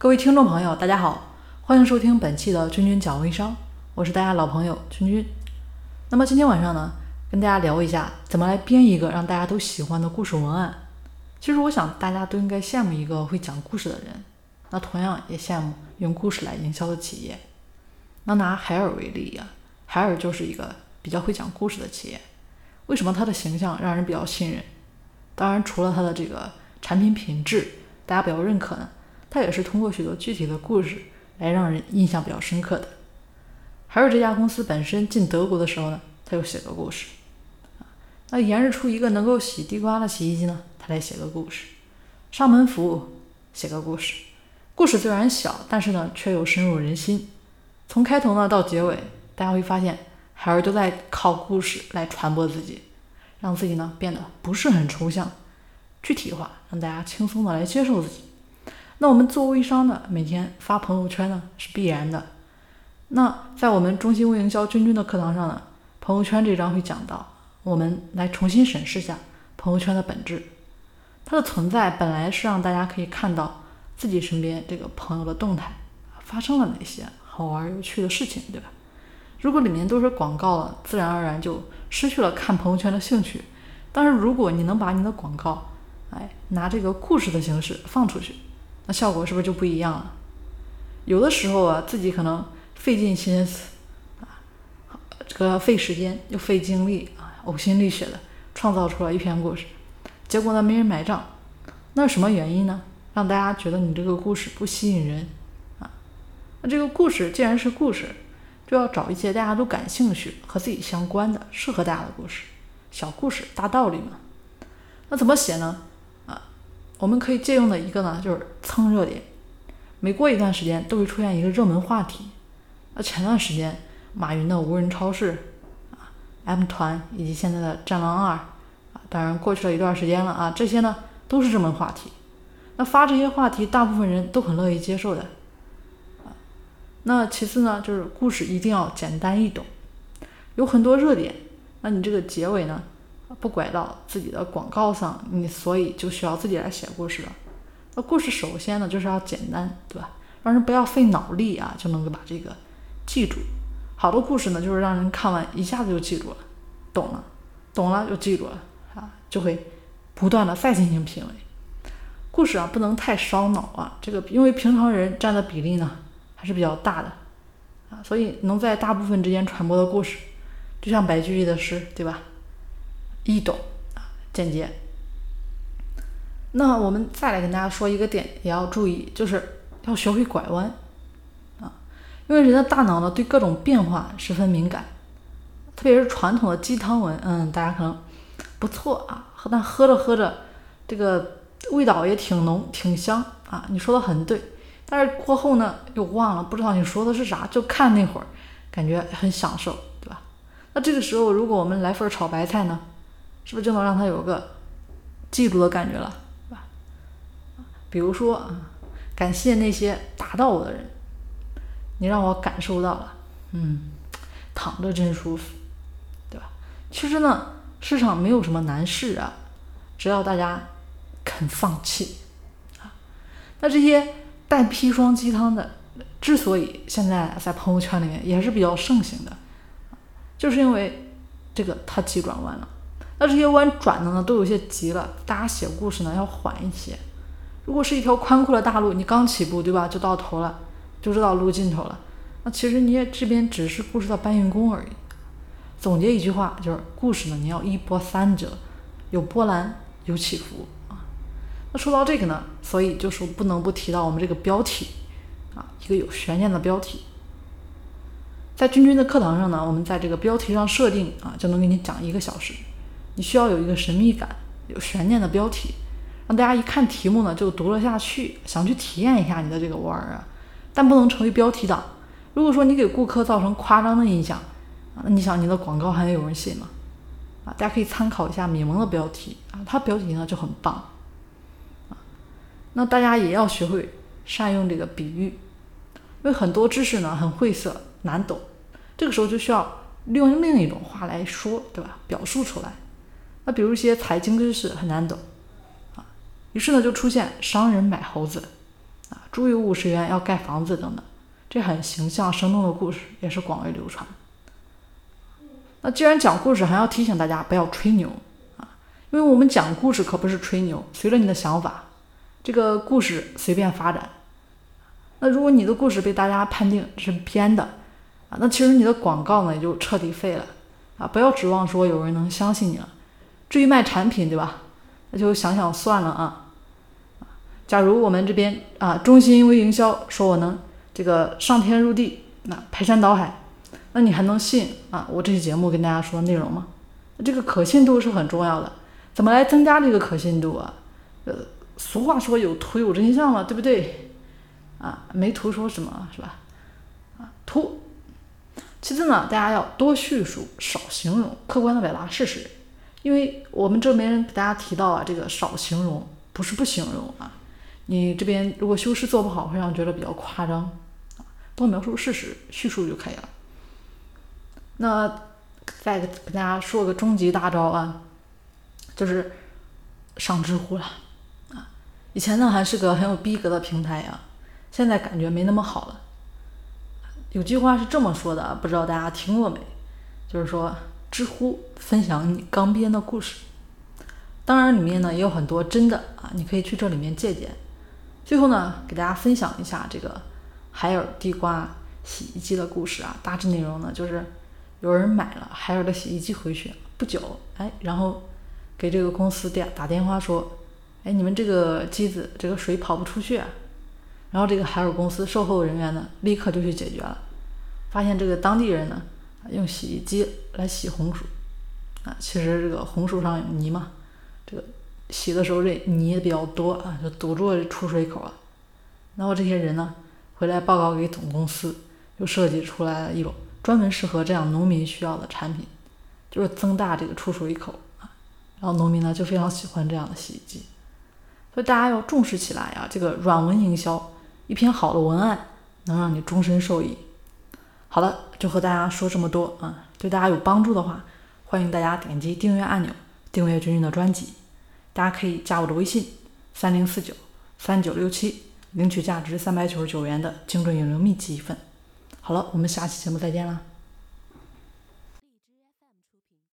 各位听众朋友，大家好，欢迎收听本期的君君讲微商，我是大家老朋友君君。那么今天晚上呢，跟大家聊一下怎么来编一个让大家都喜欢的故事文案。其实我想大家都应该羡慕一个会讲故事的人，那同样也羡慕用故事来营销的企业。那拿海尔为例呀，海尔就是一个比较会讲故事的企业。为什么它的形象让人比较信任？当然，除了它的这个产品品质大家比较认可呢。它也是通过许多具体的故事来让人印象比较深刻的。海尔这家公司本身进德国的时候呢，他就写个故事。那研制出一个能够洗地瓜的洗衣机呢，他来写个故事。上门服务写个故事，故事虽然小，但是呢却又深入人心。从开头呢到结尾，大家会发现海尔都在靠故事来传播自己，让自己呢变得不是很抽象、具体化，让大家轻松的来接受自己。那我们做微商的，每天发朋友圈呢是必然的。那在我们中心微营销君君的课堂上呢，朋友圈这章会讲到，我们来重新审视下朋友圈的本质。它的存在本来是让大家可以看到自己身边这个朋友的动态，发生了哪些好玩有趣的事情，对吧？如果里面都是广告了，自然而然就失去了看朋友圈的兴趣。但是如果你能把你的广告，哎，拿这个故事的形式放出去。那效果是不是就不一样了？有的时候啊，自己可能费尽心思啊，这个费时间又费精力啊，呕心沥血的创造出了一篇故事，结果呢没人买账，那是什么原因呢？让大家觉得你这个故事不吸引人啊？那这个故事既然是故事，就要找一些大家都感兴趣和自己相关的、适合大家的故事，小故事大道理嘛。那怎么写呢？我们可以借用的一个呢，就是蹭热点。每过一段时间，都会出现一个热门话题。那前段时间，马云的无人超市啊，M 团以及现在的战狼二啊，当然过去了一段时间了啊，这些呢都是热门话题。那发这些话题，大部分人都很乐意接受的啊。那其次呢，就是故事一定要简单易懂，有很多热点，那你这个结尾呢？不拐到自己的广告上，你所以就需要自己来写故事了。那故事首先呢就是要简单，对吧？让人不要费脑力啊，就能够把这个记住。好多故事呢，就是让人看完一下子就记住了，懂了，懂了就记住了啊，就会不断的再进行品味。故事啊不能太烧脑啊，这个因为平常人占的比例呢还是比较大的啊，所以能在大部分之间传播的故事，就像白居易的诗，对吧？易懂啊，简洁。那我们再来跟大家说一个点，也要注意，就是要学会拐弯啊，因为人的大脑呢对各种变化十分敏感，特别是传统的鸡汤文，嗯，大家可能不错啊，但喝着喝着，这个味道也挺浓、挺香啊，你说的很对，但是过后呢又忘了，不知道你说的是啥，就看那会儿感觉很享受，对吧？那这个时候如果我们来份炒白菜呢？是不是就能让他有个记住的感觉了，是吧？比如说啊，感谢那些打到我的人，你让我感受到了，嗯，躺着真舒服，对吧？其实呢，市场没有什么难事啊，只要大家肯放弃啊。那这些带砒霜鸡汤的，之所以现在在朋友圈里面也是比较盛行的，就是因为这个它急转弯了。那这些弯转的呢，都有些急了。大家写故事呢要缓一些。如果是一条宽阔的大路，你刚起步，对吧？就到头了，就知道路尽头了。那其实你也这边只是故事的搬运工而已。总结一句话，就是故事呢，你要一波三折，有波澜，有起伏啊。那说到这个呢，所以就说不能不提到我们这个标题啊，一个有悬念的标题。在君君的课堂上呢，我们在这个标题上设定啊，就能给你讲一个小时。你需要有一个神秘感、有悬念的标题，让大家一看题目呢就读了下去，想去体验一下你的这个玩儿啊。但不能成为标题党。如果说你给顾客造成夸张的印象啊，那你想你的广告还有人信吗？啊，大家可以参考一下米蒙的标题啊，他标题呢就很棒啊。那大家也要学会善用这个比喻，因为很多知识呢很晦涩难懂，这个时候就需要利用另一种话来说，对吧？表述出来。那比如一些财经知识很难懂，啊，于是呢就出现商人买猴子，啊，住有五十元要盖房子等等，这很形象生动的故事也是广为流传。那既然讲故事，还要提醒大家不要吹牛啊，因为我们讲故事可不是吹牛，随着你的想法，这个故事随便发展。那如果你的故事被大家判定是编的啊，那其实你的广告呢也就彻底废了啊！不要指望说有人能相信你了。至于卖产品，对吧？那就想想算了啊。假如我们这边啊，中心微营销说我能这个上天入地，那排山倒海。那你还能信啊？我这期节目跟大家说的内容吗？这个可信度是很重要的。怎么来增加这个可信度啊？呃，俗话说有图有真相嘛，对不对？啊，没图说什么是吧？啊，图。其次呢，大家要多叙述，少形容，客观的表达事实。因为我们这边给大家提到啊，这个少形容不是不形容啊。你这边如果修饰做不好，会让人觉得比较夸张啊。多描述事实，叙述就可以了。那再跟大家说个终极大招啊，就是上知乎了啊！以前呢还是个很有逼格的平台呀，现在感觉没那么好了。有句话是这么说的，不知道大家听过没？就是说，知乎分享你刚编的故事，当然里面呢也有很多真的啊，你可以去这里面借鉴。最后呢，给大家分享一下这个海尔地瓜洗衣机的故事啊，大致内容呢就是。有人买了海尔的洗衣机回去不久，哎，然后给这个公司电打电话说，哎，你们这个机子这个水跑不出去，啊。然后这个海尔公司售后人员呢，立刻就去解决了，发现这个当地人呢，用洗衣机来洗红薯，啊，其实这个红薯上有泥嘛，这个洗的时候这泥也比较多啊，就堵住了出水口了。然后这些人呢，回来报告给总公司，就设计出来了一种。专门适合这样农民需要的产品，就是增大这个出水口啊，然后农民呢就非常喜欢这样的洗衣机，所以大家要重视起来啊。这个软文营销，一篇好的文案能让你终身受益。好了，就和大家说这么多啊，对大家有帮助的话，欢迎大家点击订阅按钮，订阅君君的专辑。大家可以加我的微信三零四九三九六七，领取价值三百九十九元的精准引流秘籍一份。好了，我们下期节目再见了。